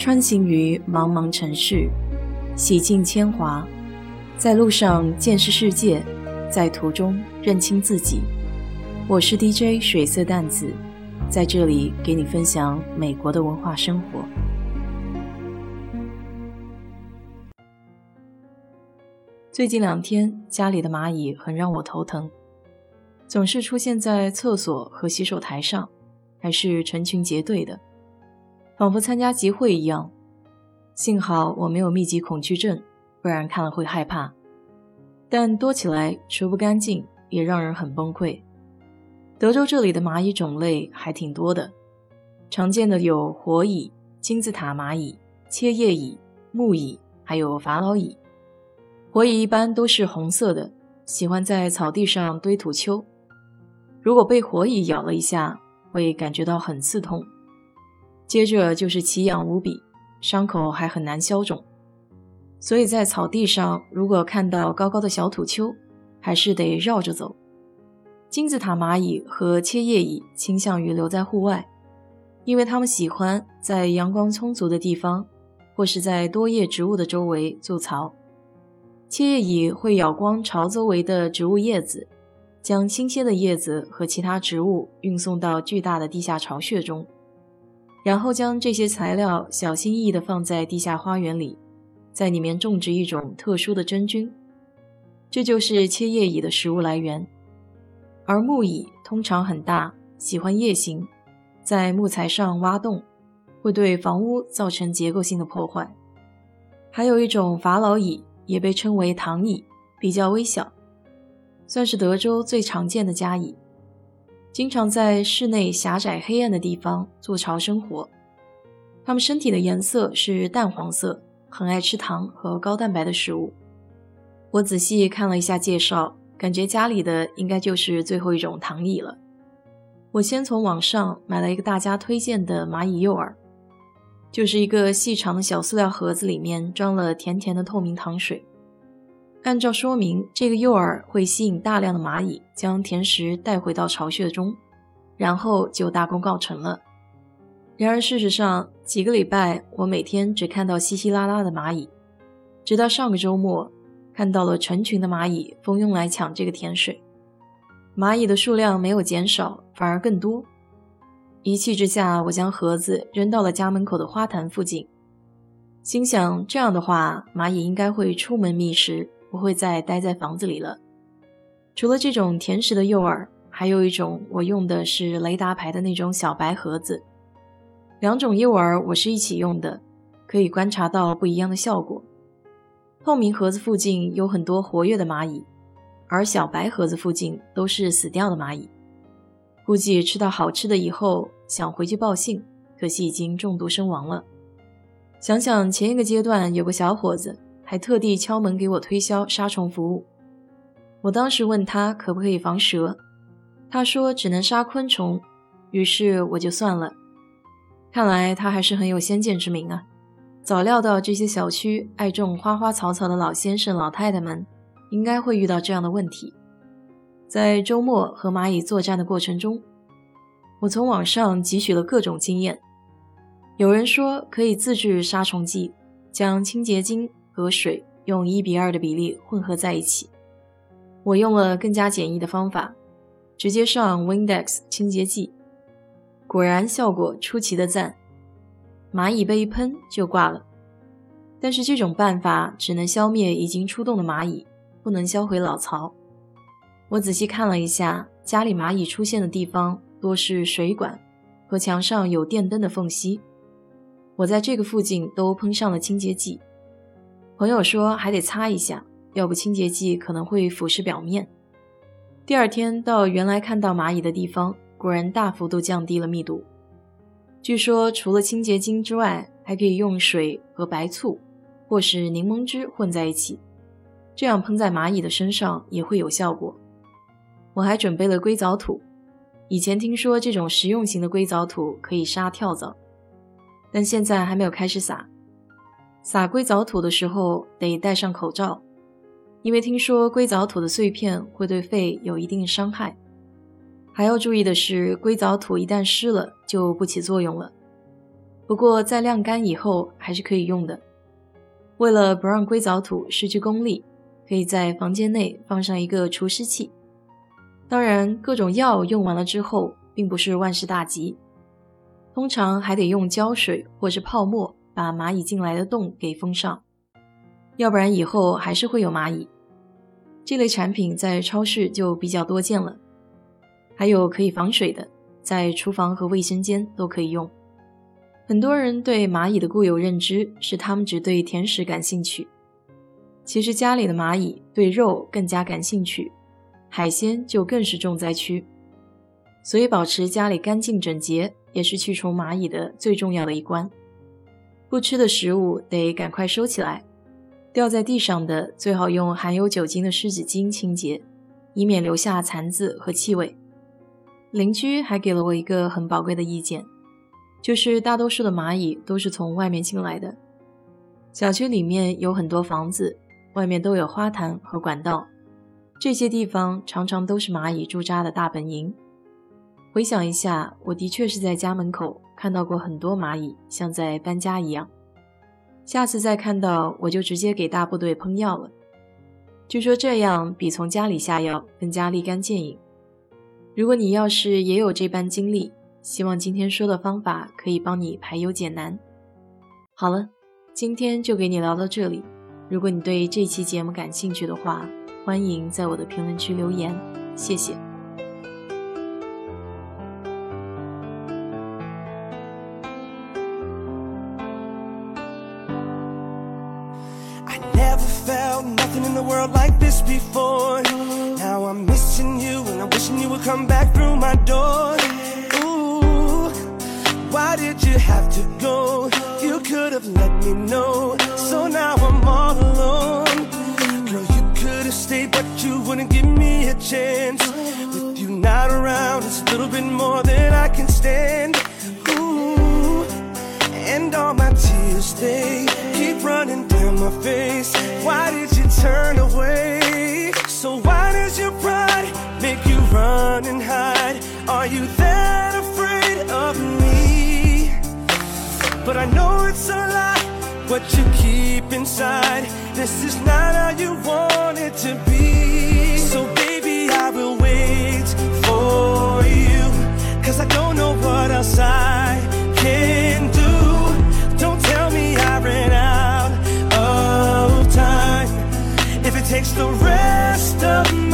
穿行于茫茫城市，洗尽铅华，在路上见识世界，在途中认清自己。我是 DJ 水色淡子，在这里给你分享美国的文化生活。最近两天，家里的蚂蚁很让我头疼，总是出现在厕所和洗手台上，还是成群结队的。仿佛参加集会一样，幸好我没有密集恐惧症，不然看了会害怕。但多起来除不干净，也让人很崩溃。德州这里的蚂蚁种类还挺多的，常见的有火蚁、金字塔蚂蚁、切叶蚁、木蚁，还有法老蚁。火蚁一般都是红色的，喜欢在草地上堆土丘。如果被火蚁咬了一下，会感觉到很刺痛。接着就是奇痒无比，伤口还很难消肿，所以在草地上如果看到高高的小土丘，还是得绕着走。金字塔蚂蚁和切叶蚁倾向于留在户外，因为它们喜欢在阳光充足的地方，或是在多叶植物的周围筑巢。切叶蚁会咬光巢周围的植物叶子，将新鲜的叶子和其他植物运送到巨大的地下巢穴中。然后将这些材料小心翼翼地放在地下花园里，在里面种植一种特殊的真菌，这就是切叶蚁的食物来源。而木蚁通常很大，喜欢夜行，在木材上挖洞，会对房屋造成结构性的破坏。还有一种法老蚁，也被称为糖蚁，比较微小，算是德州最常见的家蚁。经常在室内狭窄黑暗的地方筑巢生活。它们身体的颜色是淡黄色，很爱吃糖和高蛋白的食物。我仔细看了一下介绍，感觉家里的应该就是最后一种糖蚁了。我先从网上买了一个大家推荐的蚂蚁诱饵，就是一个细长的小塑料盒子，里面装了甜甜的透明糖水。按照说明，这个诱饵会吸引大量的蚂蚁，将甜食带回到巢穴中，然后就大功告成了。然而，事实上，几个礼拜我每天只看到稀稀拉拉的蚂蚁，直到上个周末，看到了成群的蚂蚁蜂拥来抢这个甜水。蚂蚁的数量没有减少，反而更多。一气之下，我将盒子扔到了家门口的花坛附近，心想：这样的话，蚂蚁应该会出门觅食。不会再待在房子里了。除了这种甜食的诱饵，还有一种我用的是雷达牌的那种小白盒子。两种诱饵我是一起用的，可以观察到不一样的效果。透明盒子附近有很多活跃的蚂蚁，而小白盒子附近都是死掉的蚂蚁。估计吃到好吃的以后想回去报信，可惜已经中毒身亡了。想想前一个阶段有个小伙子。还特地敲门给我推销杀虫服务。我当时问他可不可以防蛇，他说只能杀昆虫，于是我就算了。看来他还是很有先见之明啊，早料到这些小区爱种花花草草的老先生老太太们应该会遇到这样的问题。在周末和蚂蚁作战的过程中，我从网上汲取了各种经验。有人说可以自制杀虫剂，将清洁精。和水用一比二的比例混合在一起。我用了更加简易的方法，直接上 Windex 清洁剂，果然效果出奇的赞，蚂蚁被一喷就挂了。但是这种办法只能消灭已经出动的蚂蚁，不能销毁老巢。我仔细看了一下，家里蚂蚁出现的地方多是水管和墙上有电灯的缝隙，我在这个附近都喷上了清洁剂。朋友说还得擦一下，要不清洁剂可能会腐蚀表面。第二天到原来看到蚂蚁的地方，果然大幅度降低了密度。据说除了清洁精之外，还可以用水和白醋或是柠檬汁混在一起，这样喷在蚂蚁的身上也会有效果。我还准备了硅藻土，以前听说这种实用型的硅藻土可以杀跳蚤，但现在还没有开始撒。撒硅藻土的时候得戴上口罩，因为听说硅藻土的碎片会对肺有一定伤害。还要注意的是，硅藻土一旦湿了就不起作用了。不过在晾干以后还是可以用的。为了不让硅藻土失去功力，可以在房间内放上一个除湿器。当然，各种药用完了之后，并不是万事大吉，通常还得用胶水或是泡沫把蚂蚁进来的洞给封上，要不然以后还是会有蚂蚁。这类产品在超市就比较多见了，还有可以防水的，在厨房和卫生间都可以用。很多人对蚂蚁的固有认知是它们只对甜食感兴趣，其实家里的蚂蚁对肉更加感兴趣。海鲜就更是重灾区，所以保持家里干净整洁也是去除蚂蚁的最重要的一关。不吃的食物得赶快收起来，掉在地上的最好用含有酒精的湿纸巾清洁，以免留下残渍和气味。邻居还给了我一个很宝贵的意见，就是大多数的蚂蚁都是从外面进来的。小区里面有很多房子，外面都有花坛和管道。这些地方常常都是蚂蚁驻扎的大本营。回想一下，我的确是在家门口看到过很多蚂蚁，像在搬家一样。下次再看到，我就直接给大部队喷药了。据说这样比从家里下药更加立竿见影。如果你要是也有这般经历，希望今天说的方法可以帮你排忧解难。好了，今天就给你聊到这里。如果你对这期节目感兴趣的话，欢迎在我的评论区留言，谢谢。Nothing in the world like this before. Now I'm missing you and I'm wishing you would come back through my door. Ooh, why did you have to go? You could have let me know. So now I'm all alone Girl, you could have stayed, but you wouldn't give me a chance. With you not around, it's a little bit more than I can stand. Ooh, and all my tears, they keep running down my face. Why did turn away? So why does your pride make you run and hide? Are you that afraid of me? But I know it's a lie, what you keep inside. This is not how you want it to be. So, love